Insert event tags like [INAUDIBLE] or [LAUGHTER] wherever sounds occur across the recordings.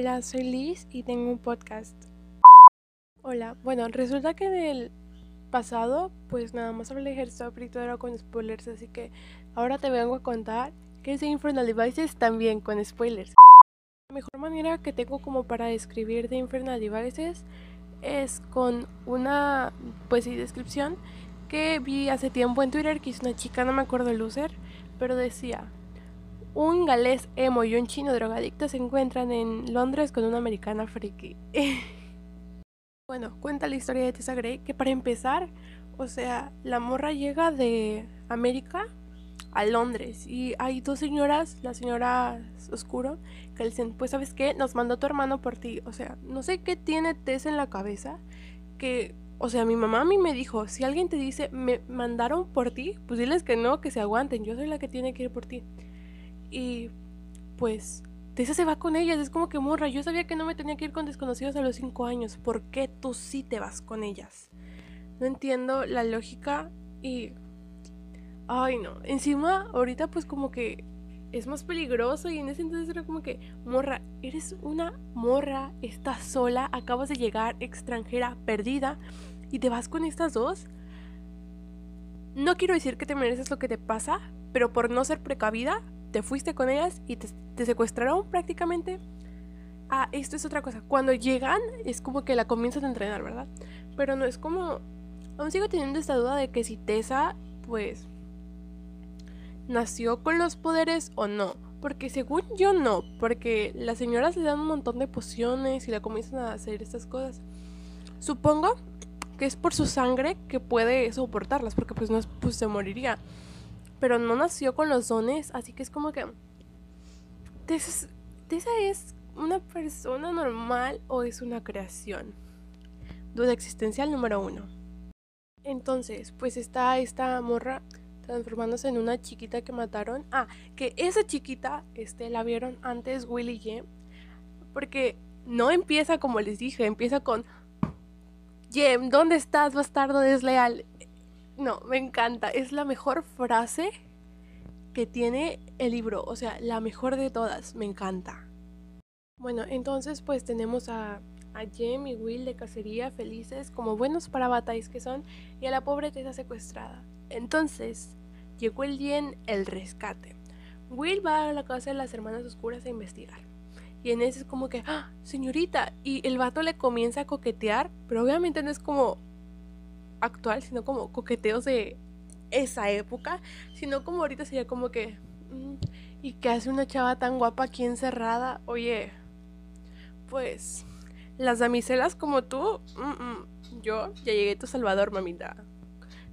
Hola, soy Liz y tengo un podcast. Hola, bueno, resulta que en el pasado, pues nada más hablé de y todo era con spoilers, así que ahora te vengo a contar que es Infernal Devices también con spoilers. La mejor manera que tengo como para describir de Infernal Devices es con una, pues sí, descripción que vi hace tiempo en Twitter que hizo una chica, no me acuerdo el user, pero decía, un galés emo y un chino drogadicto se encuentran en Londres con una americana friki. [LAUGHS] bueno, cuenta la historia de Tessa Gray que para empezar, o sea, la morra llega de América a Londres y hay dos señoras, la señora Oscuro, que le dicen, pues sabes qué, nos mandó tu hermano por ti. O sea, no sé qué tiene Tess en la cabeza, que, o sea, mi mamá a mí me dijo, si alguien te dice, me mandaron por ti, pues diles que no, que se aguanten, yo soy la que tiene que ir por ti. Y pues Tessa se va con ellas, es como que morra, yo sabía que no me tenía que ir con desconocidos a los 5 años, ¿por qué tú sí te vas con ellas? No entiendo la lógica y Ay, no. Encima, ahorita pues como que es más peligroso y en ese entonces era como que, morra, eres una morra, estás sola, acabas de llegar, extranjera, perdida, y te vas con estas dos. No quiero decir que te mereces lo que te pasa, pero por no ser precavida, te fuiste con ellas y te, secuestraron prácticamente. Ah, esto es otra cosa. Cuando llegan es como que la comienzan a entrenar, ¿verdad? Pero no es como... Aún sigo teniendo esta duda de que si Tessa, pues nació con los poderes o no. Porque según yo no, porque las señoras le dan un montón de pociones y la comienzan a hacer estas cosas. Supongo que es por su sangre que puede soportarlas, porque pues no pues se moriría. Pero no nació con los dones, así que es como que... ¿Tessa es una persona normal o es una creación? Duda existencial número uno. Entonces, pues está esta morra transformándose en una chiquita que mataron. Ah, que esa chiquita este, la vieron antes Willy Jem. Porque no empieza como les dije, empieza con Jem, ¿dónde estás, bastardo desleal? No, me encanta. Es la mejor frase que tiene el libro. O sea, la mejor de todas. Me encanta. Bueno, entonces pues tenemos a, a Jem y Will de cacería felices como buenos para batallas que son y a la pobre Tessa secuestrada. Entonces, llegó el día en el rescate. Will va a la casa de las hermanas oscuras a investigar. Y en ese es como que, ¡ah, señorita! Y el vato le comienza a coquetear, pero obviamente no es como actual, sino como coqueteos de esa época, sino como ahorita sería como que, mm, ¿y qué hace una chava tan guapa aquí encerrada? Oye, pues, las damiselas como tú, mm, mm, yo ya llegué a tu Salvador, mamita.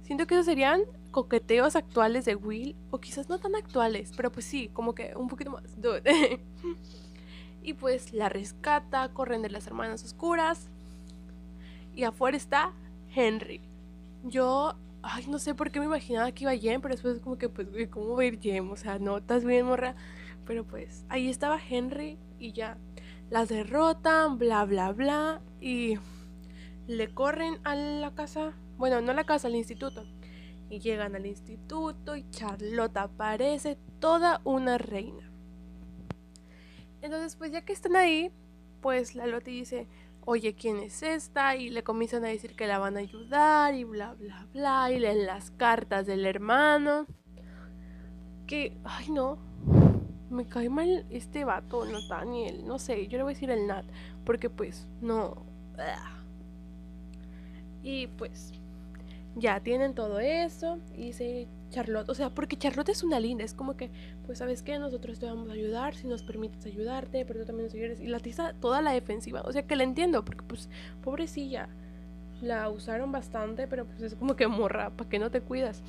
Siento que esos serían coqueteos actuales de Will, o quizás no tan actuales, pero pues sí, como que un poquito más. [LAUGHS] y pues la rescata, corren de las hermanas oscuras. Y afuera está Henry. Yo, ay, no sé por qué me imaginaba que iba Jem, pero después como que, pues, ¿cómo va a ir Jem? O sea, no, estás bien, morra. Pero pues, ahí estaba Henry y ya. Las derrotan, bla, bla, bla. Y le corren a la casa. Bueno, no a la casa, al instituto y llegan al instituto y Charlotte parece toda una reina. Entonces, pues ya que están ahí, pues la Loti dice, oye, ¿quién es esta? Y le comienzan a decir que la van a ayudar y bla, bla, bla. Y leen las cartas del hermano. Que, ay no, me cae mal este vato, Nathaniel. No sé, yo le voy a decir el Nat. Porque pues, no. Y pues, ya tienen todo eso. Y dice Charlotte, o sea, porque Charlotte es una linda, es como que, pues sabes que nosotros te vamos a ayudar si nos permites ayudarte, pero tú también nos ayudes. Y la tiza toda la defensiva, o sea que la entiendo, porque pues pobrecilla, la usaron bastante, pero pues es como que morra, ¿para qué no te cuidas?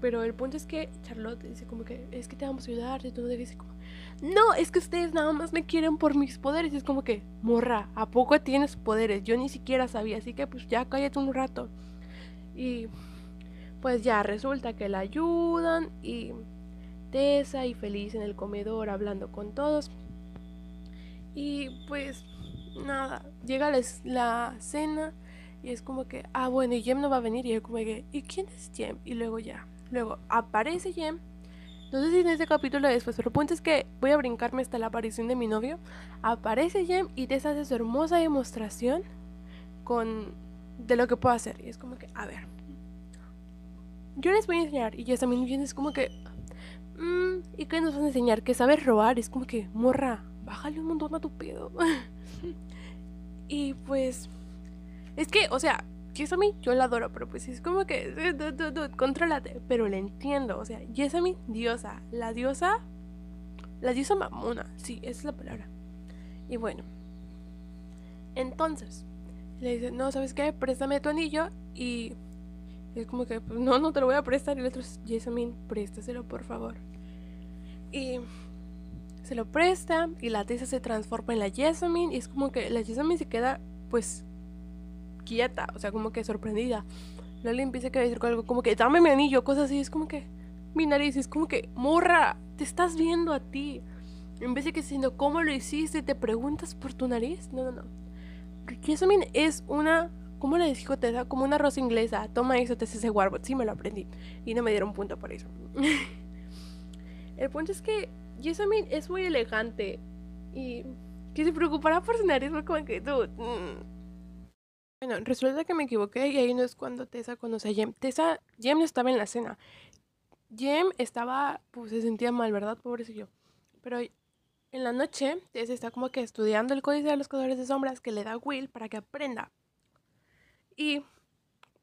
Pero el punto es que Charlotte dice como que es que te vamos a ayudar y tú no debes como no, es que ustedes nada más me quieren por mis poderes. Y es como que, morra, ¿a poco tienes poderes? Yo ni siquiera sabía, así que pues ya cállate un rato. Y pues ya resulta que la ayudan y Tessa y feliz en el comedor hablando con todos. Y pues nada, llega la, cena y es como que, ah bueno, y Jem no va a venir y yo como que, ¿y quién es Jem? Y luego ya, luego aparece Jem No sé si en ese capítulo después, pero el punto es que voy a brincarme hasta la aparición de mi novio. Aparece Jem y Tessa hace su hermosa demostración con de lo que puedo hacer. Y es como que, a ver, yo les voy a enseñar. Y ya también es como que, mm, ¿y qué nos van a enseñar? Que sabes robar. Es como que, morra, bájale un montón a tu pedo. [LAUGHS] y pues, es que, o sea, Jessamine, yo la adoro, pero pues es como que, [LAUGHS] controlate, pero le entiendo, o sea, Jessamine, diosa, la diosa, la diosa mamona, sí, esa es la palabra. Y bueno, entonces, le dice, no, ¿sabes qué? Préstame tu anillo y es como que, pues no, no te lo voy a prestar. Y el otro es, Jessamine, préstaselo, por favor. Y se lo presta y la Tessa se transforma en la Jessamine y es como que la Jessamine se queda, pues, quieta, o sea, como que sorprendida. Le empieza a decir algo como que, dame mi anillo, cosas así. Es como que, mi nariz, es como que, morra, te estás viendo a ti. En vez de que diciendo, ¿cómo lo hiciste? ¿Te preguntas por tu nariz? No, no, no. Jasmine es una, ¿cómo le dijo Tessa? Como una rosa inglesa. Toma eso, Tessa ese Warbot. Sí, me lo aprendí. Y no me dieron punto por eso. [LAUGHS] El punto es que Jasmine es muy elegante. Y que se preocupará por su nariz. Fue como que, dude. Mm". Bueno, resulta que me equivoqué y ahí no es cuando Tessa conoce a Jem. Tessa, Jem estaba en la cena. Jem estaba, pues se sentía mal, ¿verdad? Pobrecillo. Pero en la noche, Tess está como que estudiando el códice de los cazadores de sombras que le da Will para que aprenda. Y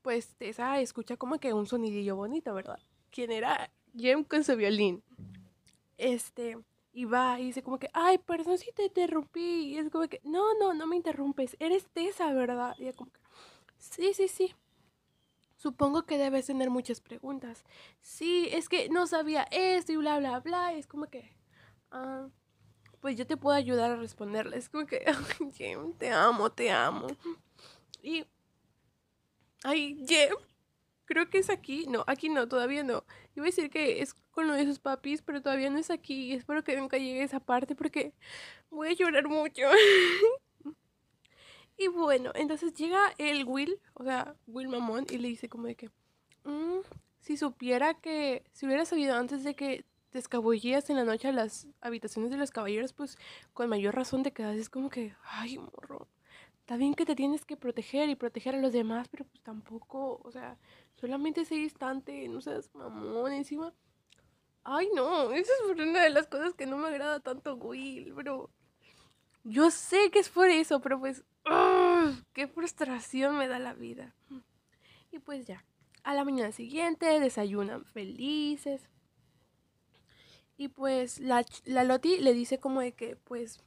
pues Tessa escucha como que un sonidillo bonito, ¿verdad? ¿Quién era? Jem con su violín. Este, y va y dice como que, ay, perdón si te interrumpí. Y es como que, no, no, no me interrumpes. Eres Tessa, ¿verdad? Y como que, sí, sí, sí. Supongo que debes tener muchas preguntas. Sí, es que no sabía esto y bla, bla, bla. Y es como que, ah, pues yo te puedo ayudar a responderle. Es como que, [LAUGHS] Jem, te amo, te amo. Y, ay, Jem, creo que es aquí. No, aquí no, todavía no. Iba a decir que es con lo de sus papis, pero todavía no es aquí. Y espero que nunca llegue esa parte porque voy a llorar mucho. [LAUGHS] y bueno, entonces llega el Will, o sea, Will Mamón, y le dice como de que, mm, si supiera que, si hubiera sabido antes de que te escabullías en la noche a las habitaciones de los caballeros, pues con mayor razón te quedas. Es como que, ay, morro. Está bien que te tienes que proteger y proteger a los demás, pero pues tampoco, o sea, solamente ese instante, no seas mamón encima. Ay, no, esa es una de las cosas que no me agrada tanto Will, pero yo sé que es por eso, pero pues, qué frustración me da la vida. Y pues ya, a la mañana siguiente desayunan felices, y pues la, la Loti le dice como de que pues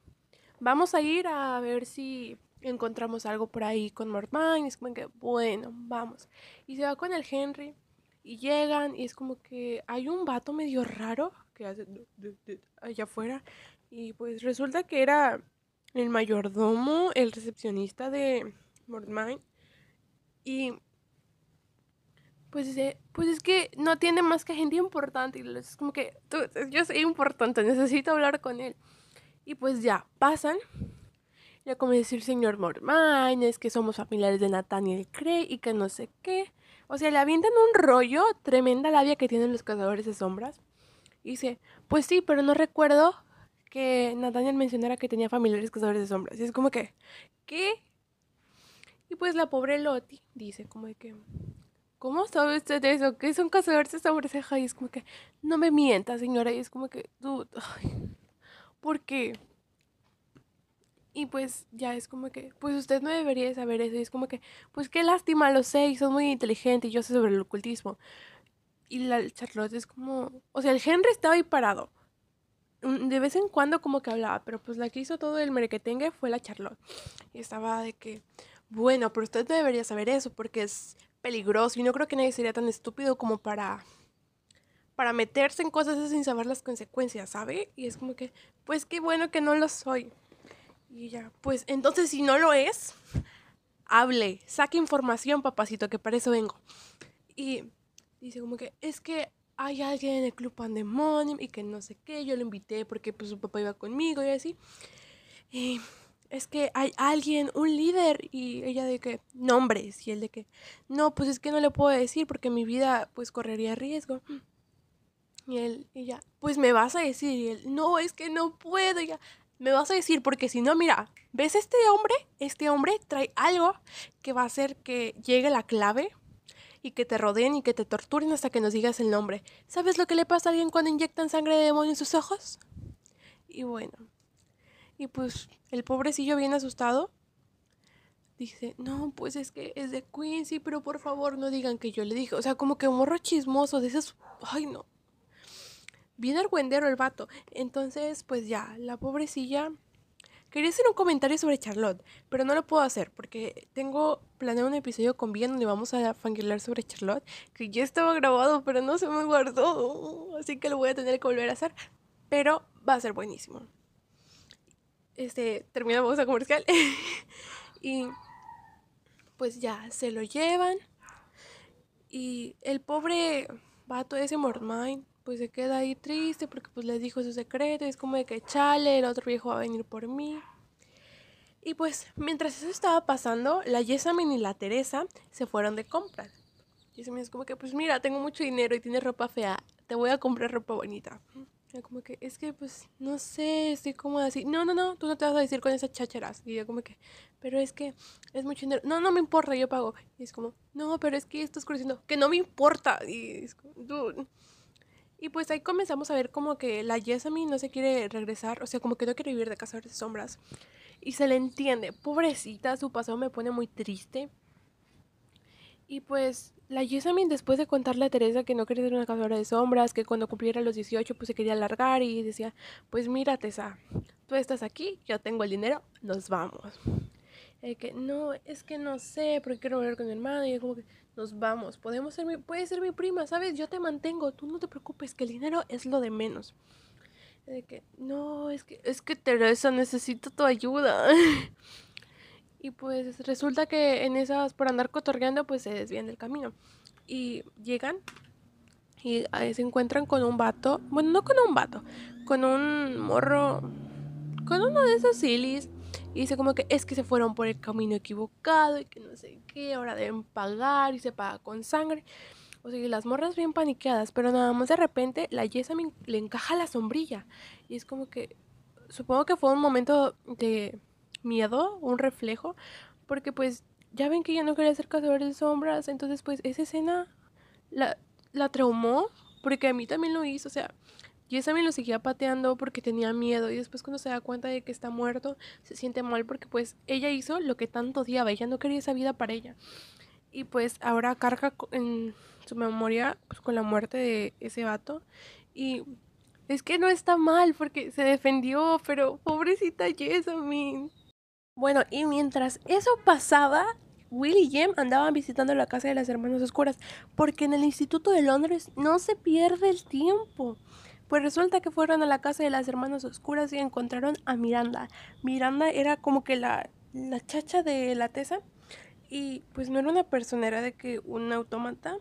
vamos a ir a ver si encontramos algo por ahí con Mortman. Y es como que, bueno, vamos. Y se va con el Henry. Y llegan y es como que hay un vato medio raro que hace allá afuera. Y pues resulta que era el mayordomo, el recepcionista de Mortmine. Y pues, pues es que no tiene más que gente importante. Y es como que, yo soy importante, necesito hablar con él. Y pues ya, pasan. Ya como decir señor Mormine, es que somos familiares de Nathaniel Cray y que no sé qué. O sea, le avientan un rollo, tremenda labia que tienen los cazadores de sombras. Y dice, pues sí, pero no recuerdo que Nathaniel mencionara que tenía familiares cazadores de sombras. Y es como que, ¿qué? Y pues la pobre Loti dice como de que, ¿cómo sabe usted eso? ¿Qué es un cazador de ceja? Y es como que, no me mienta, señora. Y es como que, dude, [LAUGHS] ¿por qué? Y pues ya es como que, pues usted no debería saber eso. Y es como que, pues qué lástima, lo sé, y son muy inteligente y yo sé sobre el ocultismo. Y la Charlotte es como, o sea, el Henry estaba ahí parado. De vez en cuando como que hablaba, pero pues la que hizo todo el merequetengue fue la Charlotte. Y estaba de que, bueno, pero usted no debería saber eso porque es peligroso y no creo que nadie sería tan estúpido como para para meterse en cosas sin saber las consecuencias, ¿sabe? Y es como que, pues qué bueno que no lo soy. Y ya, pues entonces si no lo es, hable, saque información, papacito, que para eso vengo. Y dice como que, es que hay alguien en el club Pandemonium y que no sé qué, yo lo invité porque pues su papá iba conmigo y así. Y es que hay alguien, un líder, y ella de que, nombres, y él de que, no, pues es que no le puedo decir porque mi vida pues correría riesgo. Y él, y ya, pues me vas a decir. Y él, no, es que no puedo. ya, me vas a decir, porque si no, mira, ¿ves este hombre? Este hombre trae algo que va a hacer que llegue la clave y que te rodeen y que te torturen hasta que nos digas el nombre. ¿Sabes lo que le pasa a alguien cuando inyectan sangre de demonio en sus ojos? Y bueno, y pues el pobrecillo bien asustado dice, no, pues es que es de Quincy, pero por favor no digan que yo le dije. O sea, como que un morro chismoso de esos, ay no. Bien argüendero el vato. Entonces, pues ya, la pobrecilla Quería hacer un comentario sobre Charlotte, pero no lo puedo hacer porque tengo planeado un episodio con Bien donde vamos a fangirlar sobre Charlotte, que ya estaba grabado, pero no se me guardó, así que lo voy a tener que volver a hacer, pero va a ser buenísimo. Este, terminamos a comercial [LAUGHS] y pues ya se lo llevan y el pobre vato ese Mordmine pues se queda ahí triste porque pues les dijo su secreto y es como de que chale, el otro viejo va a venir por mí. Y pues mientras eso estaba pasando, la Jessamine y la Teresa se fueron de compras. Jessamine es como que pues mira, tengo mucho dinero y tienes ropa fea, te voy a comprar ropa bonita. Y como que es que pues no sé, estoy como así. No, no, no, tú no te vas a decir con esas chácharas. Y yo como que, pero es que es mucho dinero. No, no me importa, yo pago. Y es como, no, pero es que estás creciendo, que no me importa. Y es como, dude. Y pues ahí comenzamos a ver como que la Jessamine no se quiere regresar, o sea, como que no quiere vivir de cazadores de sombras. Y se le entiende, pobrecita, su pasado me pone muy triste. Y pues la Jessamine después de contarle a Teresa que no quería ser una cazadora de sombras, que cuando cumpliera los 18 pues se quería largar y decía, pues mira Tessa, tú estás aquí, yo tengo el dinero, nos vamos. Y que no, es que no sé, porque quiero volver con mi hermano y como que nos vamos, podemos ser mi, puede ser mi prima, ¿sabes? Yo te mantengo, tú no te preocupes, que el dinero es lo de menos. De que, no, es que, es que Teresa, necesito tu ayuda. [LAUGHS] y pues resulta que en esas, por andar cotorreando, pues se desvían del camino. Y llegan y ahí se encuentran con un vato, bueno, no con un vato, con un morro, con uno de esos silis y dice como que es que se fueron por el camino equivocado y que no sé qué, ahora deben pagar y se paga con sangre. O sea, las morras bien paniqueadas, pero nada más de repente la Jessamine le encaja la sombrilla. Y es como que, supongo que fue un momento de miedo, un reflejo, porque pues ya ven que ya no quería ser cazador de sombras, entonces pues esa escena la, la traumó, porque a mí también lo hizo, o sea, y también lo seguía pateando porque tenía miedo y después cuando se da cuenta de que está muerto se siente mal porque pues ella hizo lo que tanto odiaba, ella no quería esa vida para ella. Y pues ahora carga en su memoria pues, con la muerte de ese vato y es que no está mal porque se defendió, pero pobrecita Jessamine. Bueno, y mientras eso pasaba, Will y Jem andaban visitando la casa de las hermanas oscuras, porque en el Instituto de Londres no se pierde el tiempo. Pues resulta que fueron a la casa de las hermanas oscuras y encontraron a Miranda. Miranda era como que la, la chacha de la tesa y pues no era una persona, era de que un autómata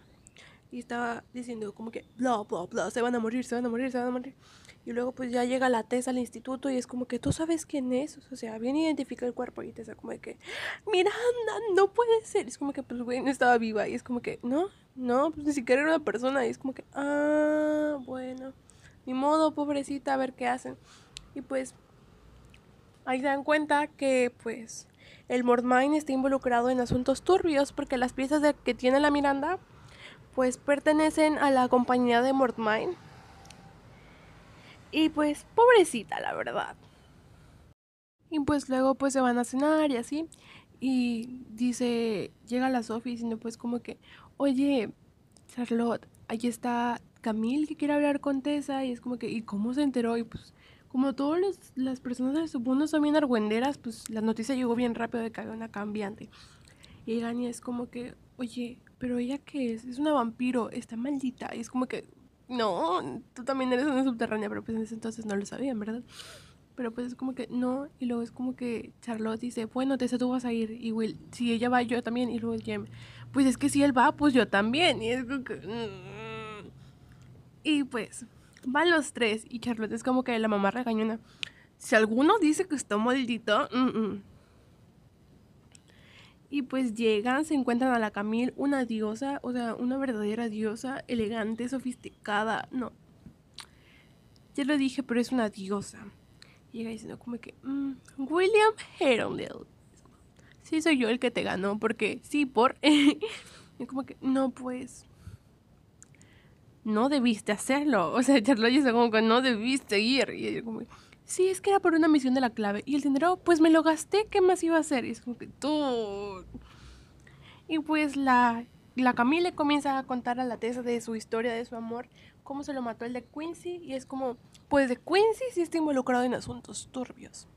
y estaba diciendo como que bla bla bla, se van a morir, se van a morir, se van a morir. Y luego pues ya llega la Tesa al instituto y es como que tú sabes quién es, o sea, bien identifica el cuerpo y Tessa como de que Miranda, no puede ser. es como que pues güey, no estaba viva y es como que no, no, pues ni siquiera era una persona y es como que ah, bueno ni modo, pobrecita, a ver qué hacen. Y pues ahí se dan cuenta que pues el Mordmine está involucrado en asuntos turbios porque las piezas de, que tiene la Miranda pues pertenecen a la compañía de Mordmine. Y pues pobrecita, la verdad. Y pues luego pues se van a cenar y así. Y dice, llega la Sophie diciendo pues como que, oye, Charlotte, ahí está Camille que quiere hablar con Tessa y es como que, ¿y cómo se enteró? Y pues, como todas las personas de su mundo son bien argüenderas, pues la noticia llegó bien rápido de que había una cambiante. Y Gania es como que, oye, pero ella qué es? Es una vampiro, está maldita. Y es como que, no, tú también eres una subterránea, pero pues en ese entonces no lo sabían, ¿verdad? Pero pues es como que no, y luego es como que Charlotte dice, bueno, Tessa, tú vas a ir, y Will, si ella va, yo también, y luego Jem, pues es que si él va, pues yo también, y es como que... Mm". Y pues van los tres y Charlotte es como que la mamá regañona. Si alguno dice que está maldito, Y pues llegan, se encuentran a la Camille, una diosa, o sea, una verdadera diosa, elegante, sofisticada. No, ya lo dije, pero es una diosa. Llega diciendo como que, mm, William Herondale. Sí, soy yo el que te ganó, porque sí, por... [LAUGHS] y como que, no, pues... No debiste hacerlo. [LAUGHS] O sea, Charlotte dice como que no debiste ir. Y ella como sí, es que era por una misión de la clave. Y el dinero, pues me lo gasté, ¿qué más iba a hacer? Y es como que tú... Y pues la, la Camille comienza a contar a la Tessa de su historia, de su amor, cómo se lo mató el de Quincy. Y es como, pues de Quincy sí está involucrado en asuntos turbios.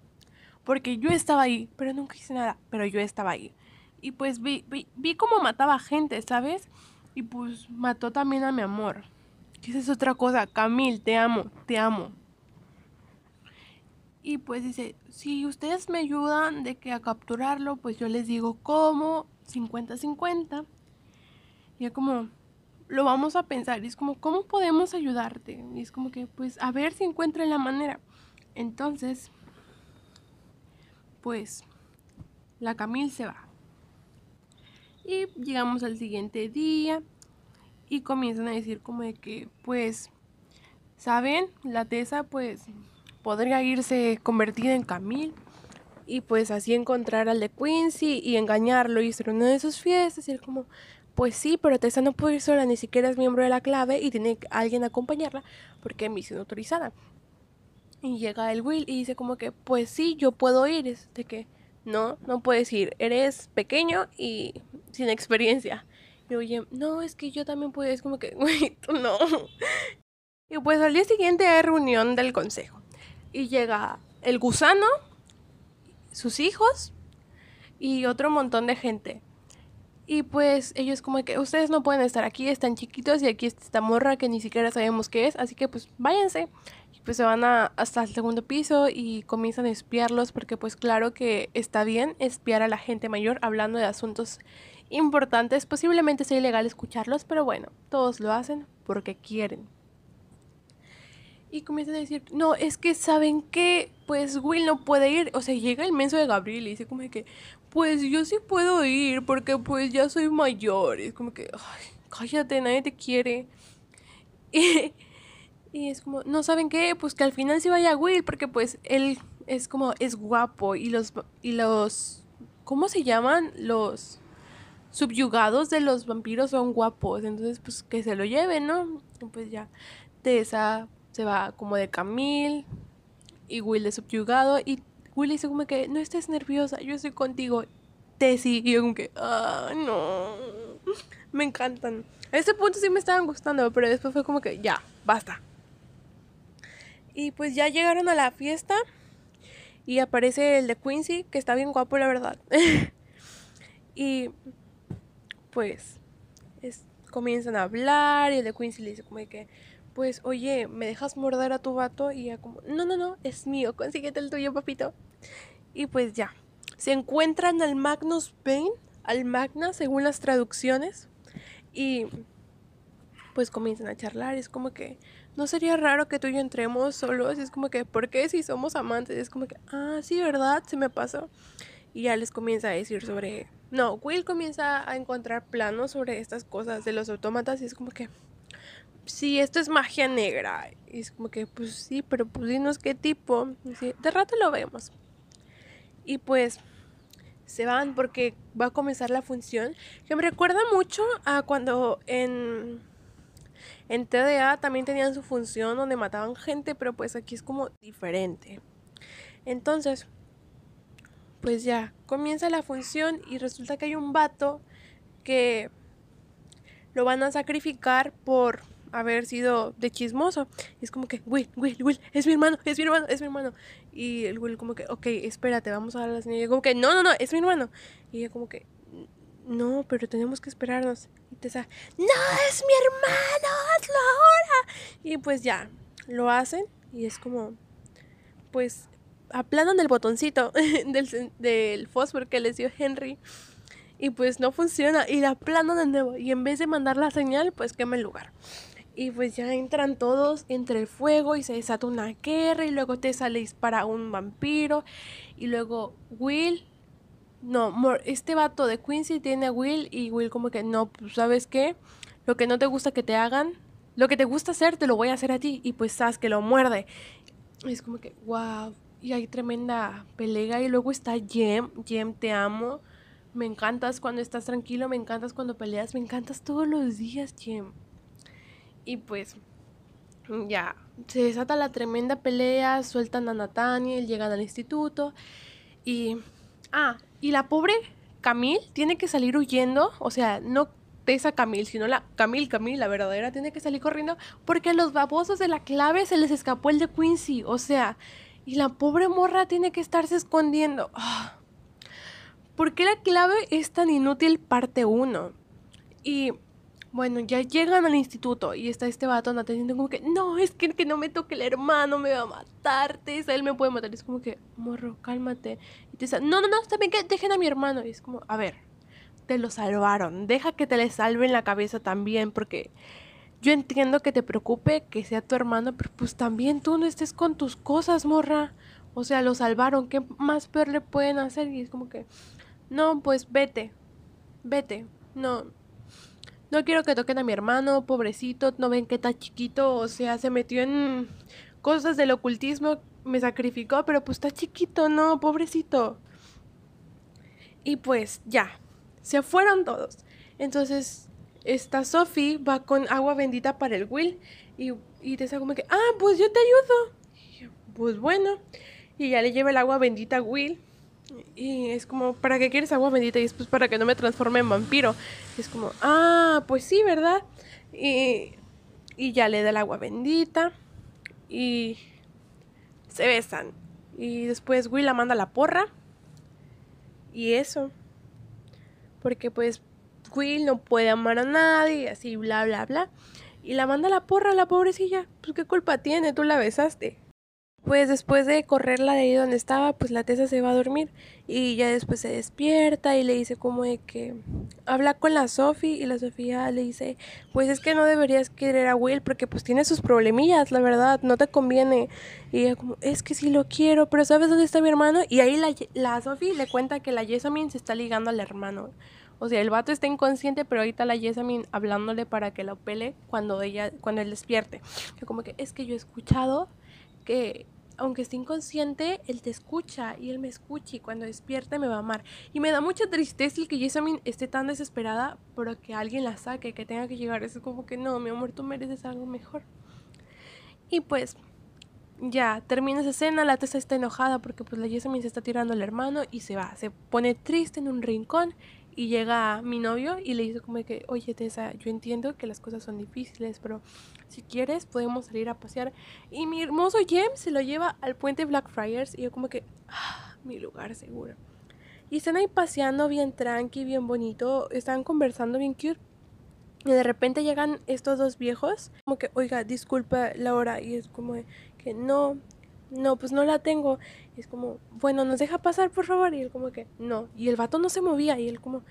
Porque yo estaba ahí, pero nunca hice nada, pero yo estaba ahí. Y pues vi, vi, vi cómo mataba gente, ¿sabes? Y pues mató también a mi amor. Esa es otra cosa, Camille, te amo, te amo. Y pues dice, si ustedes me ayudan de que a capturarlo, pues yo les digo cómo, 50-50. Y es como, lo vamos a pensar. Y es como, ¿cómo podemos ayudarte? Y es como que, pues, a ver si encuentran la manera. Entonces, pues, la Camille se va. Y llegamos al siguiente día y comienzan a decir como de que, pues, ¿saben? La Tessa, pues, podría irse convertida en Camille y pues así encontrar al de Quincy y engañarlo y ser una de sus fiestas y él como pues sí, pero Tessa no puede ir sola, ni siquiera es miembro de la clave y tiene alguien a acompañarla porque es misión autorizada. Y llega el Will y dice como que, pues sí, yo puedo ir. Es de que, no, no puedes ir. Eres pequeño y sin experiencia. Y oye, no, es que yo también puedo. Es como que, [LAUGHS] güey, tú no. Y pues al día siguiente hay reunión del consejo y llega el gusano, sus hijos y otro montón de gente. Y pues ellos como que ustedes no pueden estar aquí, están chiquitos y aquí está esta morra que ni siquiera sabemos qué es, así que pues váyanse. Y pues se van a, hasta el segundo piso y comienzan a espiarlos porque pues claro que está bien espiar a la gente mayor hablando de asuntos importantes. Posiblemente sea ilegal escucharlos, pero bueno, todos lo hacen porque quieren y comienzan a decir, no, es que saben que pues Will no puede ir, o sea, llega el menso de Gabriel y dice como que, pues yo sí puedo ir porque pues ya soy mayor, y es como que, cállate, nadie te quiere. [LAUGHS] Y, es como, no saben qué, pues que al final sí vaya Will porque pues él es como, es guapo y los, y los, ¿cómo se llaman? Los subyugados de los vampiros son guapos, entonces pues que se lo lleven, ¿no? pues ya, Tessa se va como de Camille y Will de subyugado y Will dice como que no estés nerviosa, yo estoy contigo. Tessie y yo como que, ah, no, me encantan. A ese punto sí me estaban gustando, pero después fue como que ya, basta. Y pues ya llegaron a la fiesta y aparece el de Quincy, que está bien guapo la verdad. [LAUGHS] y pues comienzan a hablar y el de Quincy le dice como que pues, oye, ¿me dejas morder a tu vato? Y ya como, no, no, no, es mío, consíguete el tuyo, papito. Y pues ya, se encuentran al Magnus Bane, al Magna, según las traducciones, y pues comienzan a charlar, es como que, no sería raro que tú y yo entremos solos, es como que, ¿por qué si somos amantes? Es como que, ah, sí, ¿verdad? Se me pasó. Y ya les comienza a decir sobre... No, Will comienza a encontrar planos sobre estas cosas de los autómatas y es como que, sí, esto es magia negra. Y es como que, pues sí, pero pues dinos qué tipo. de rato lo vemos. Y pues se van porque va a comenzar la función. Que me recuerda mucho a cuando en, en TDA también tenían su función donde mataban gente, pero pues aquí es como diferente. Entonces, pues ya, comienza la función y resulta que hay un vato que lo van a sacrificar por haber sido de chismoso. Y es como que, Will, Will, Will, es mi hermano, es mi hermano, es mi hermano. Y el Will como que, ok, espérate, vamos a dar la señal. Y como que, no, no, no, es mi hermano. Y ella como que, no, pero tenemos que esperarnos. Y Tessa, no, es mi hermano, hazlo ahora. Y pues ya, lo hacen y es como, pues, aplanan el botoncito [LAUGHS] del, del fósforo que les dio Henry. Y pues no funciona y la aplanan de nuevo. Y en vez de mandar la señal, pues quema el lugar. Y pues ya entran todos entre el fuego y se desata una guerra y luego Tessa le dispara un vampiro y luego Will, no, este vato de Quincy tiene a Will y Will como que no, pues sabes qué, lo que no te gusta que te hagan, lo que te gusta hacer te lo voy a hacer a ti y pues sabes que lo muerde. Es como que, wow, y hay tremenda pelea y luego está Jem, Jem te amo. Me encantas cuando estás tranquilo, me encantas cuando peleas, me encantas todos los días, Jem. Y pues ya, se desata la tremenda pelea, sueltan a Nathaniel, llegan al instituto y... Ah, y la pobre Camille tiene que salir huyendo, o sea, no Tessa Camille, sino la Camille Camille, la verdadera, tiene que salir corriendo porque a los babosos de la clave se les escapó el de Quincy, o sea, y la pobre morra tiene que estarse escondiendo. Ah. ¿Por qué la clave es tan inútil parte 1? Y bueno, ya llegan al instituto y está este vato atendiendo como que, no, es que, que no me toque el hermano, me va a matar, Tessa, él me puede matar. es como que, morro, cálmate. Y Tessa, no, no, no, está bien que dejen a mi hermano. Y es como, a ver, te lo salvaron, deja que te le salven la cabeza también, porque yo entiendo que te preocupe que sea tu hermano, pero pues también tú no estés con tus cosas, morra. O sea, lo salvaron, ¿qué más peor le pueden hacer? Y es como que, no, pues vete, vete, no, no quiero que toquen a mi hermano, pobrecito, no ven que está chiquito, o sea, se metió en cosas del ocultismo, me sacrificó, pero pues está chiquito, no, pobrecito. Y pues ya, se fueron todos. Entonces, esta Sophie va con agua bendita para el Will y, y te como que, ah, pues yo te ayudo. pues bueno, y ya le lleva el agua bendita a Will y es como, ¿para qué quieres agua bendita? Y es pues para que no me transforme en vampiro. es como, ah, pues sí, ¿verdad? Y, y ya le da el agua bendita. Y se besan. Y después Will la manda a la porra. Y eso. Porque pues Will no puede amar a nadie. Así, bla, bla, bla. Y la manda a la porra, la pobrecilla. Pues qué culpa tiene, tú la besaste. Pues después de correrla de ahí donde estaba, pues la Tessa se va a dormir y ya después se despierta y le dice como de que habla con la Sophie y la Sofía le dice, pues es que no deberías querer a Will porque pues tiene sus problemillas, la verdad, no te conviene. Y ella como, es que sí lo quiero, pero ¿sabes dónde está mi hermano? Y ahí la, la Sophie le cuenta que la Jessamine se está ligando al hermano. O sea, el vato está inconsciente, pero ahorita la Jessamine hablándole para que la pele cuando ella, cuando él despierte. Que como que es que yo he escuchado que aunque esté inconsciente, él te escucha y él me escucha y cuando despierte me va a amar. Y me da mucha tristeza el que Jessamine esté tan desesperada pero que alguien la saque, que tenga que llegar. Es como que no, mi amor, tú mereces algo mejor. Y pues ya termina esa escena, la Tessa está enojada porque pues la Jessamine se está tirando al hermano y se va, se pone triste en un rincón y llega mi novio y le dice como que, oye Tessa, yo entiendo que las cosas son difíciles, pero si quieres podemos salir a pasear. Y mi hermoso Jem se lo lleva al puente Blackfriars y yo como que, ah, mi lugar seguro. Y están ahí paseando bien tranqui, bien bonito, están conversando bien cute. Y de repente llegan estos dos viejos, como que, oiga, disculpa Laura, y es como que no, no, pues no la tengo. Es como, bueno, nos deja pasar, por favor. Y él como que, no. Y el vato no se movía. Y él como,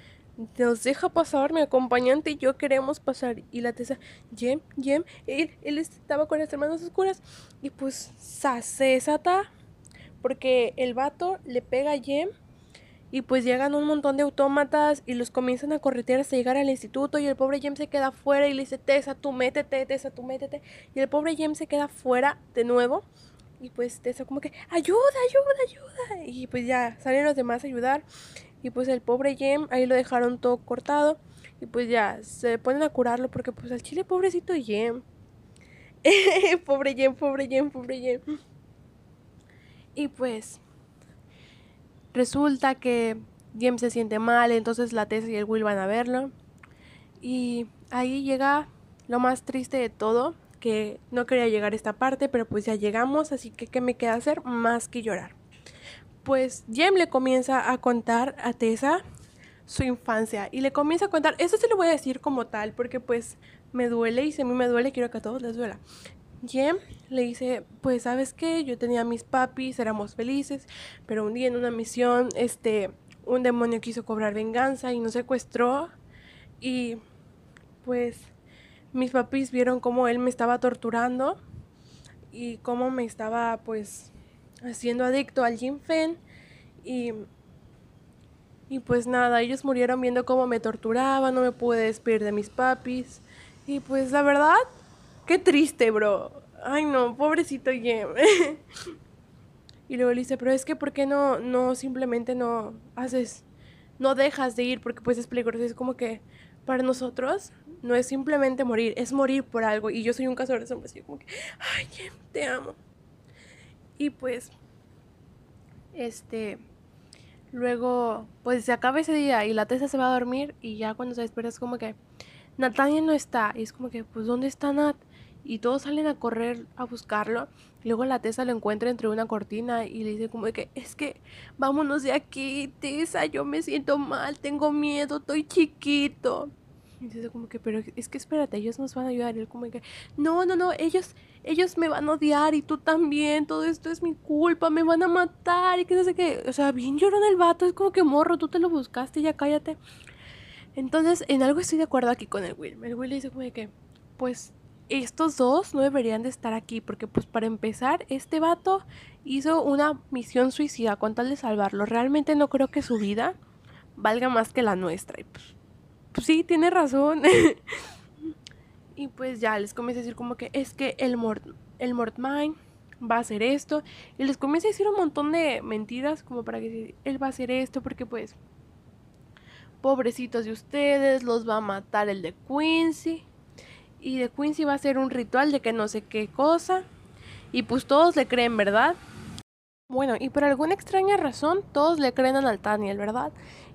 nos deja pasar, mi acompañante y yo queremos pasar. Y la tesa, Jem, Jem, él, él estaba con las hermanas oscuras. Y pues, se desata. Porque el vato le pega a Jem. Y pues llegan un montón de autómatas y los comienzan a corretear hasta llegar al instituto. Y el pobre Jem se queda afuera y le dice, Tessa, tú métete, Tessa, tú métete. Y el pobre Jem se queda fuera de nuevo. Y pues eso como que, ayuda, ayuda, ayuda. Y pues ya salen los demás a ayudar. Y pues el pobre Jem, ahí lo dejaron todo cortado. Y pues ya, se ponen a curarlo porque pues al chile pobrecito Jem. [LAUGHS] pobre Jem, pobre Jem, pobre Jem. Y pues resulta que Jem se siente mal, entonces la Tessa y el Will van a verlo. Y ahí llega lo más triste de todo, que no quería llegar a esta parte, pero pues ya llegamos, así que ¿qué me queda hacer? Más que llorar. Pues Jem le comienza a contar a Tessa su infancia y le comienza a contar, eso se lo voy a decir como tal, porque pues me duele y si a mí me duele quiero que a todos les duela. Jem le dice, pues sabes qué, yo tenía mis papis, éramos felices, pero un día en una misión, este, un demonio quiso cobrar venganza y nos secuestró y pues mis papis vieron cómo él me estaba torturando y cómo me estaba pues haciendo adicto al Fen y y pues nada, ellos murieron viendo cómo me torturaba, no me pude despedir de mis papis y pues la verdad qué triste, bro. Ay, no, pobrecito Jem. [LAUGHS] y luego le dice, pero es que, ¿por qué no, no simplemente no haces, no dejas de ir? Porque pues es peligroso. Es como que para nosotros no es simplemente morir, es morir por algo. Y yo soy un cazador de sombras. Yo como que, ay, te amo. Y pues, este, luego, pues se acaba ese día y la Tessa se va a dormir y ya cuando se despierta es como que Natalia no está. Y es como que, pues, ¿dónde está Nat? Y todos salen a correr a buscarlo. luego la Tessa lo encuentra entre una cortina y le dice como que, es que vámonos de aquí, Tessa, yo me siento mal, tengo miedo, estoy chiquito. Y dice como que, pero es que espérate, ellos nos van a ayudar. Y él como que, no, no, no, ellos, ellos me van a odiar y tú también, todo esto es mi culpa, me van a matar y que no sé qué. O sea, bien lloró el vato, es como que morro, tú te lo buscaste, ya cállate. Entonces, en algo estoy de acuerdo aquí con el Will. El Will dice como que, pues, estos dos no deberían de estar aquí, porque pues para empezar, este vato hizo una misión suicida con tal de salvarlo. Realmente no creo que su vida valga más que la nuestra. Y pues, pues sí, tiene razón. [LAUGHS] y pues ya les comienza a decir como que es que el Mort, el Mortmine va a hacer esto. Y les comienza a decir un montón de mentiras como para que él va a hacer esto porque pues pobrecitos de ustedes, los va a matar el de Quincy. Y de Quincy va a hacer un ritual de que no sé qué cosa. Y pues todos le creen, ¿verdad? Bueno, y por alguna extraña razón todos le creen a Nathaniel, ¿verdad?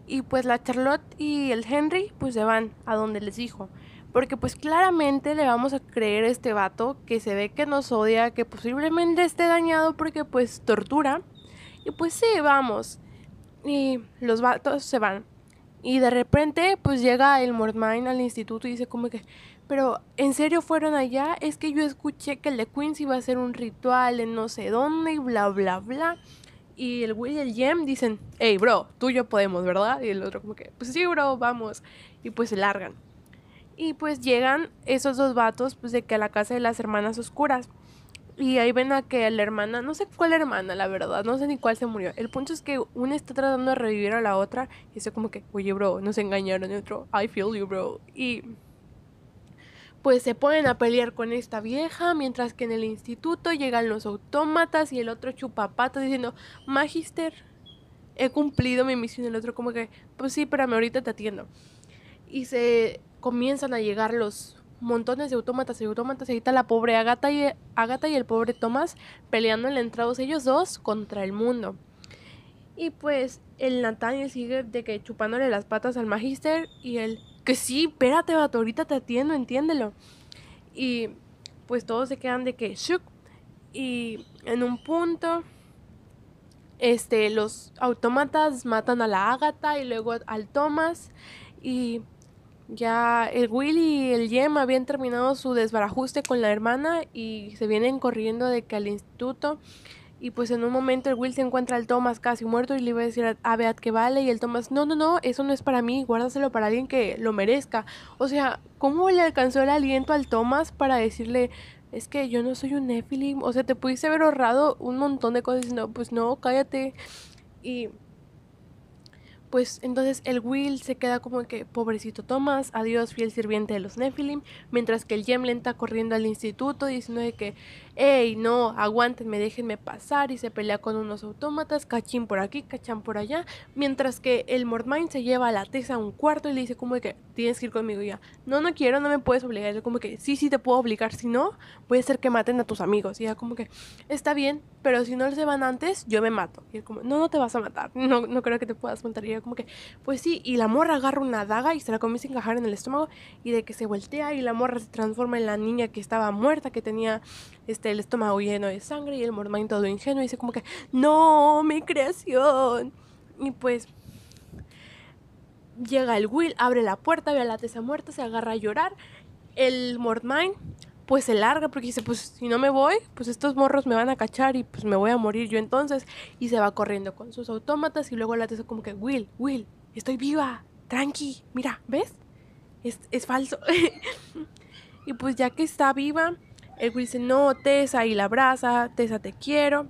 Y pues la Charlotte y el Henry pues se van a donde les dijo. Porque pues claramente le vamos a creer a este vato que se ve que nos odia, que posiblemente esté dañado porque pues tortura. Y pues sí, vamos. Y los vatos se van. Y de repente, pues llega el Mordmine al instituto y dice como que, pero ¿en serio fueron allá? Es que yo escuché que el de Queens iba a hacer un ritual en no sé dónde y bla, bla, bla. Y el Will y el Jem dicen, hey, bro, tú y yo podemos, ¿verdad? Y el otro como que, pues sí, bro, vamos. Y pues se largan. Y pues llegan esos dos vatos, pues de que a la casa de las hermanas oscuras. Y ahí ven a que la hermana, no sé cuál hermana, la verdad, no sé ni cuál se murió. El punto es que una está tratando de revivir a la otra y dice como que, oye, bro, nos engañaron. Y otro, I feel you, bro. Y pues se ponen a pelear con esta vieja, mientras que en el instituto llegan los autómatas y el otro chupapato diciendo, Magister, he cumplido mi misión. El otro como que, pues sí, pero ahorita te atiendo. Y se comienzan a llegar los montones de autómatas y autómatas. Y ahorita la pobre Agatha y, Agatha y el pobre Thomas peleando en la entrada, ellos dos contra el mundo. Y pues el Nathaniel sigue de que chupándole las patas al Magister y él, que sí, espérate, vato, ahorita te atiendo, entiéndelo. Y pues todos se quedan de que shook. Y en un punto, este, los autómatas matan a la Agatha y luego al Thomas. Y ya el Will y el Jem habían terminado su desbarajuste con la hermana y se vienen corriendo de que al instituto. Y pues en un momento el Will se encuentra al Thomas casi muerto y le iba a decir a Beat que vale. Y el Thomas, no, no, no, eso no es para mí, guárdaselo para alguien que lo merezca. O sea, ¿cómo le alcanzó el aliento al Thomas para decirle, es que yo no soy un Nephilim? O sea, te pudiste haber ahorrado un montón de cosas no pues no, cállate. Y pues entonces el Will se queda como que, pobrecito Thomas, adiós fiel sirviente de los Nephilim, mientras que el Yemlen está corriendo al instituto diciendo de que, hey, no, aguántenme, déjenme pasar, y se pelea con unos autómatas, cachín por aquí, cachán por allá, mientras que el Mordmine se lleva a la Tessa a un cuarto y le dice como que, tienes que ir conmigo ya, no, no quiero, no me puedes obligar, yo como que, sí, sí te puedo obligar, si no, voy a hacer que maten a tus amigos, y ya como que, está bien, pero si no se van antes, yo me mato, y él como, no, no te vas a matar, no, no creo que te puedas matar, y como que, pues sí, y la morra agarra una daga y se la comienza a encajar en el estómago y de que se voltea y la morra se transforma en la niña que estaba muerta, que tenía este, el estómago lleno de sangre y el mormain todo ingenuo y dice como que, no, mi creación. Y pues llega el Will, abre la puerta, ve a la Tessa muerta, se agarra a llorar. El Mordmine pues se larga porque dice, pues si no me voy, pues estos morros me van a cachar y pues me voy a morir yo entonces. Y se va corriendo con sus autómatas y luego la Tessa como que, Will, Will, estoy viva, tranqui, mira, ¿ves? Es, es falso. [LAUGHS] y pues ya que está viva, el Will dice, no, Tessa, y la abraza, Tessa, te quiero.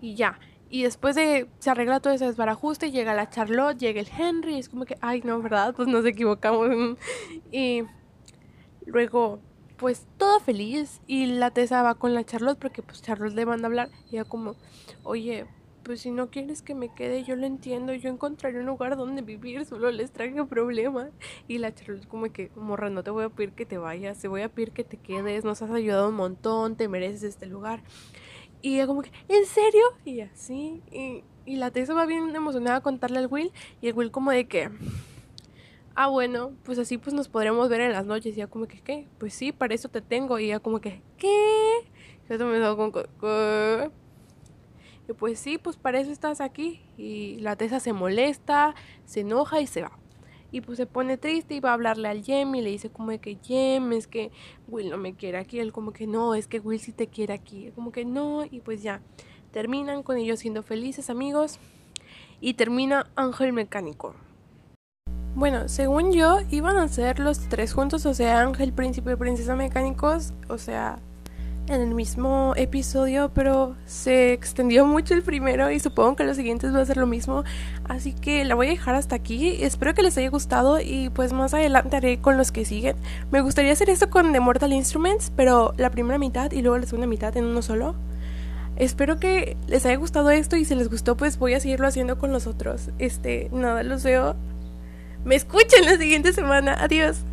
Y ya. Y después de se arregla todo ese desbarajuste, llega la Charlotte, llega el Henry, y es como que, ay, no, ¿verdad? Pues nos equivocamos. [LAUGHS] y luego pues todo feliz y la Tessa va con la Charlotte porque pues Charlotte le manda a hablar y ella como, oye, pues si no quieres que me quede, yo lo entiendo, yo encontraré un lugar donde vivir, solo les traje problemas. Y la Charlotte como que, morra, no te voy a pedir que te vayas, te voy a pedir que te quedes, nos has ayudado un montón, te mereces este lugar. Y ella como que, ¿en serio? Y así, y, y la Tessa va bien emocionada a contarle al Will, y el Will como de que ah, bueno, pues así pues nos podríamos ver en las noches. Y ya como que, ¿qué? Pues sí, para eso te tengo. Y ya como que, ¿qué? Yo me como. Y pues sí, pues para eso estás aquí. Y la Tessa se molesta, se enoja y se va. Y pues se pone triste y va a hablarle al Jem y le dice como que Jem, es que Will no me quiere aquí. Él como que no, es que Will sí te quiere aquí. Como que no, y pues ya. Terminan con ellos siendo felices amigos. Y termina Ángel Mecánico. Bueno, según yo, iban a ser los tres juntos, o sea, Ángel, Príncipe y Princesa Mecánicos, o sea, en el mismo episodio, pero se extendió mucho el primero y supongo que los siguientes va a ser lo mismo. Así que la voy a dejar hasta aquí. Espero que les haya gustado y pues más adelante haré con los que siguen. Me gustaría hacer esto con The Mortal Instruments, pero la primera mitad y luego la segunda mitad en uno solo. Espero que les haya gustado esto y si les gustó pues voy a seguirlo haciendo con los otros. Este, nada, los veo. Me escuchan la siguiente semana. Adiós.